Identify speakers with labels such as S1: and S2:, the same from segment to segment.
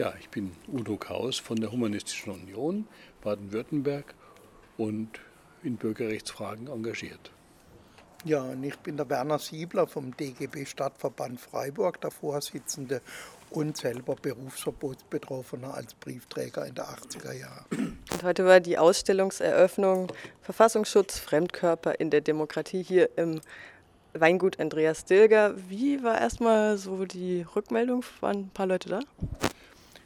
S1: Ja, ich bin Udo Kaus von der Humanistischen Union Baden-Württemberg und in Bürgerrechtsfragen engagiert.
S2: Ja, und ich bin der Werner Siebler vom DGB Stadtverband Freiburg, der Vorsitzende und selber Berufsverbotsbetroffener als Briefträger in der 80er Jahre.
S3: Und heute war die Ausstellungseröffnung Verfassungsschutz, Fremdkörper in der Demokratie hier im Weingut Andreas Dilger. Wie war erstmal so die Rückmeldung? Waren ein paar Leute da?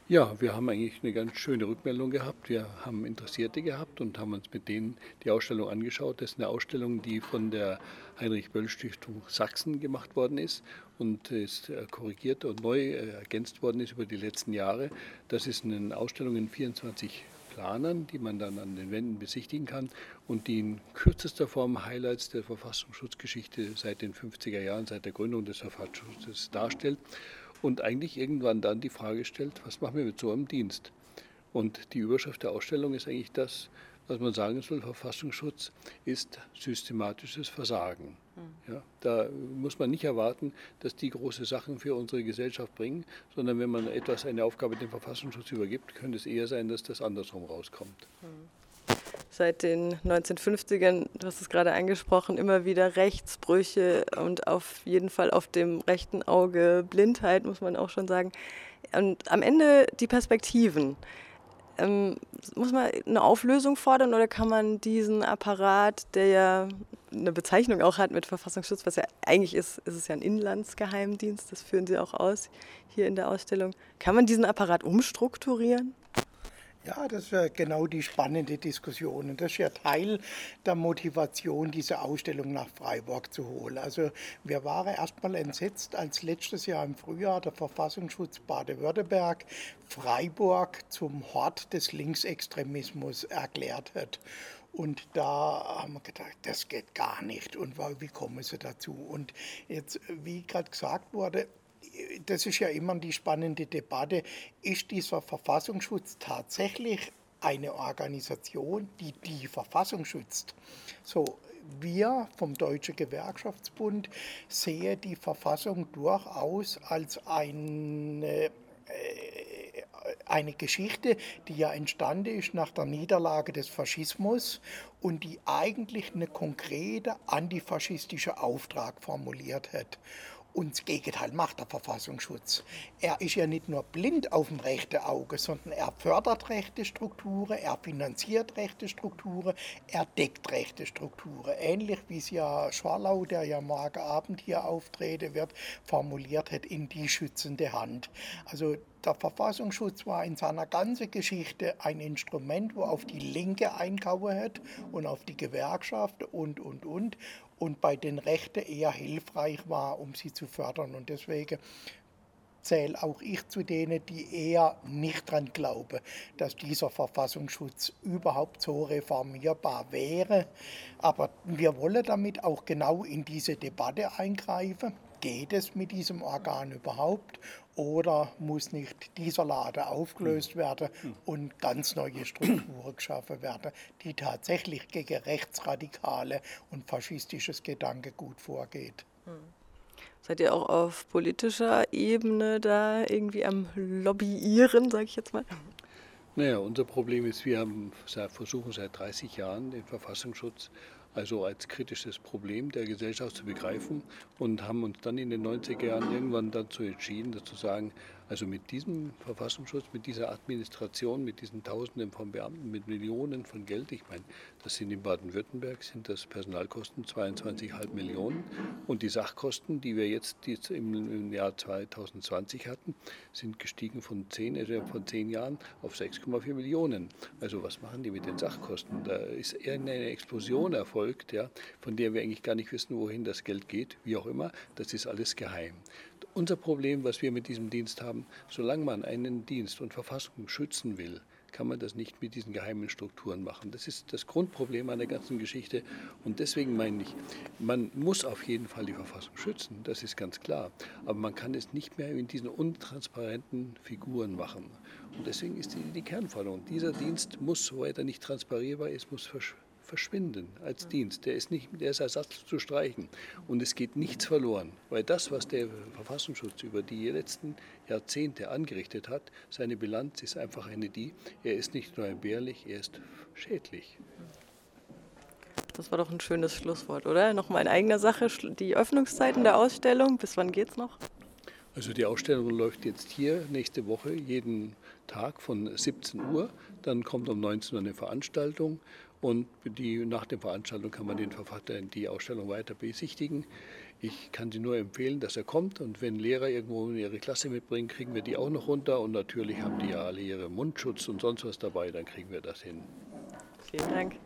S1: Ja, wir haben eigentlich eine ganz schöne Rückmeldung gehabt. Wir haben Interessierte gehabt und haben uns mit denen die Ausstellung angeschaut. Das ist eine Ausstellung, die von der Heinrich-Böll-Stiftung Sachsen gemacht worden ist und ist äh, korrigiert und neu äh, ergänzt worden ist über die letzten Jahre. Das ist eine Ausstellung in 24 Planern, die man dann an den Wänden besichtigen kann und die in kürzester Form Highlights der Verfassungsschutzgeschichte seit den 50er Jahren, seit der Gründung des Verfassungsschutzes darstellt und eigentlich irgendwann dann die Frage stellt, was machen wir mit so einem Dienst? Und die Überschrift der Ausstellung ist eigentlich das, was man sagen soll, Verfassungsschutz ist systematisches Versagen. Hm. Ja, da muss man nicht erwarten, dass die große Sachen für unsere Gesellschaft bringen, sondern wenn man etwas, eine Aufgabe dem Verfassungsschutz übergibt, könnte es eher sein, dass das andersrum rauskommt. Hm
S3: seit den 1950ern, du hast es gerade angesprochen, immer wieder Rechtsbrüche und auf jeden Fall auf dem rechten Auge Blindheit, muss man auch schon sagen. Und am Ende die Perspektiven. Ähm, muss man eine Auflösung fordern oder kann man diesen Apparat, der ja eine Bezeichnung auch hat mit Verfassungsschutz, was ja eigentlich ist, ist es ja ein Inlandsgeheimdienst, das führen Sie auch aus hier in der Ausstellung. Kann man diesen Apparat umstrukturieren?
S2: Ja, das ja genau die spannende Diskussion. Und das ist ja Teil der Motivation, diese Ausstellung nach Freiburg zu holen. Also wir waren erstmal entsetzt, als letztes Jahr im Frühjahr der Verfassungsschutz Baden-Württemberg Freiburg zum Hort des Linksextremismus erklärt hat. Und da haben wir gedacht, das geht gar nicht. Und wie kommen sie dazu? Und jetzt, wie gerade gesagt wurde, das ist ja immer die spannende Debatte, ist dieser Verfassungsschutz tatsächlich eine Organisation, die die Verfassung schützt? So, wir vom Deutschen Gewerkschaftsbund sehen die Verfassung durchaus als eine, äh, eine Geschichte, die ja entstanden ist nach der Niederlage des Faschismus und die eigentlich eine konkrete antifaschistische Auftrag formuliert hat. Und das Gegenteil macht der Verfassungsschutz. Er ist ja nicht nur blind auf dem rechten Auge, sondern er fördert rechte Strukturen, er finanziert rechte Strukturen, er deckt rechte Strukturen. Ähnlich wie es ja Schwarlau, der ja morgen Abend hier auftreten wird, formuliert hat, in die schützende Hand. Also der Verfassungsschutz war in seiner ganzen Geschichte ein Instrument, wo auf die Linke einkauen hat und auf die Gewerkschaft und, und, und und bei den Rechten eher hilfreich war, um sie zu fördern. Und deswegen zähle auch ich zu denen, die eher nicht daran glauben, dass dieser Verfassungsschutz überhaupt so reformierbar wäre. Aber wir wollen damit auch genau in diese Debatte eingreifen. Geht es mit diesem Organ überhaupt oder muss nicht dieser Laden aufgelöst hm. werden hm. und ganz neue Strukturen geschaffen werden, die tatsächlich gegen rechtsradikale und faschistisches Gedankengut vorgeht? Hm.
S3: Seid ihr auch auf politischer Ebene da irgendwie am Lobbyieren, sage ich jetzt mal?
S1: Naja, unser Problem ist, wir haben versuchen seit 30 Jahren den Verfassungsschutz also als kritisches Problem der Gesellschaft zu begreifen und haben uns dann in den 90er Jahren irgendwann dazu entschieden, zu sagen, also mit diesem Verfassungsschutz, mit dieser Administration, mit diesen Tausenden von Beamten, mit Millionen von Geld, ich meine, das sind in Baden-Württemberg, sind das Personalkosten 22,5 Millionen und die Sachkosten, die wir jetzt im, Jahr 2020 hatten, sind gestiegen von 10, also von 10 Jahren auf 6,4 Millionen. Also was machen die mit den Sachkosten? Da ist irgendeine Explosion erfolgt, ja, von der wir eigentlich gar nicht wissen, wohin das Geld geht, wie auch immer. Das ist alles geheim. Unser Problem, was wir mit diesem Dienst haben, solange man einen Dienst und Verfassung schützen will, kann man das nicht mit diesen geheimen Strukturen machen. Das ist das Grundproblem an der ganzen Geschichte. Und deswegen meine ich, man muss auf jeden Fall die Verfassung schützen, das ist ganz klar. Aber man kann es nicht mehr in diesen untransparenten Figuren machen. Und deswegen ist die, die Kernforderung, dieser Dienst muss, soweit er nicht transparierbar ist, muss verschwinden als Dienst. Der ist, nicht, der ist Ersatz zu streichen. Und es geht nichts verloren, weil das, was der Verfassungsschutz über die letzten Jahrzehnte angerichtet hat, seine Bilanz ist einfach eine die, er ist nicht nur entbehrlich, er ist schädlich.
S3: Das war doch ein schönes Schlusswort, oder? Nochmal in eigener Sache, die Öffnungszeiten der Ausstellung, bis wann geht's noch?
S1: Also die Ausstellung läuft jetzt hier nächste Woche jeden Tag von 17 Uhr. Dann kommt um 19 Uhr eine Veranstaltung und die, nach der Veranstaltung kann man den Verfasser die Ausstellung weiter besichtigen. Ich kann Sie nur empfehlen, dass er kommt und wenn Lehrer irgendwo ihre Klasse mitbringen, kriegen wir die auch noch runter und natürlich haben die ja alle ihre Mundschutz und sonst was dabei, dann kriegen wir das hin.
S3: Vielen Dank.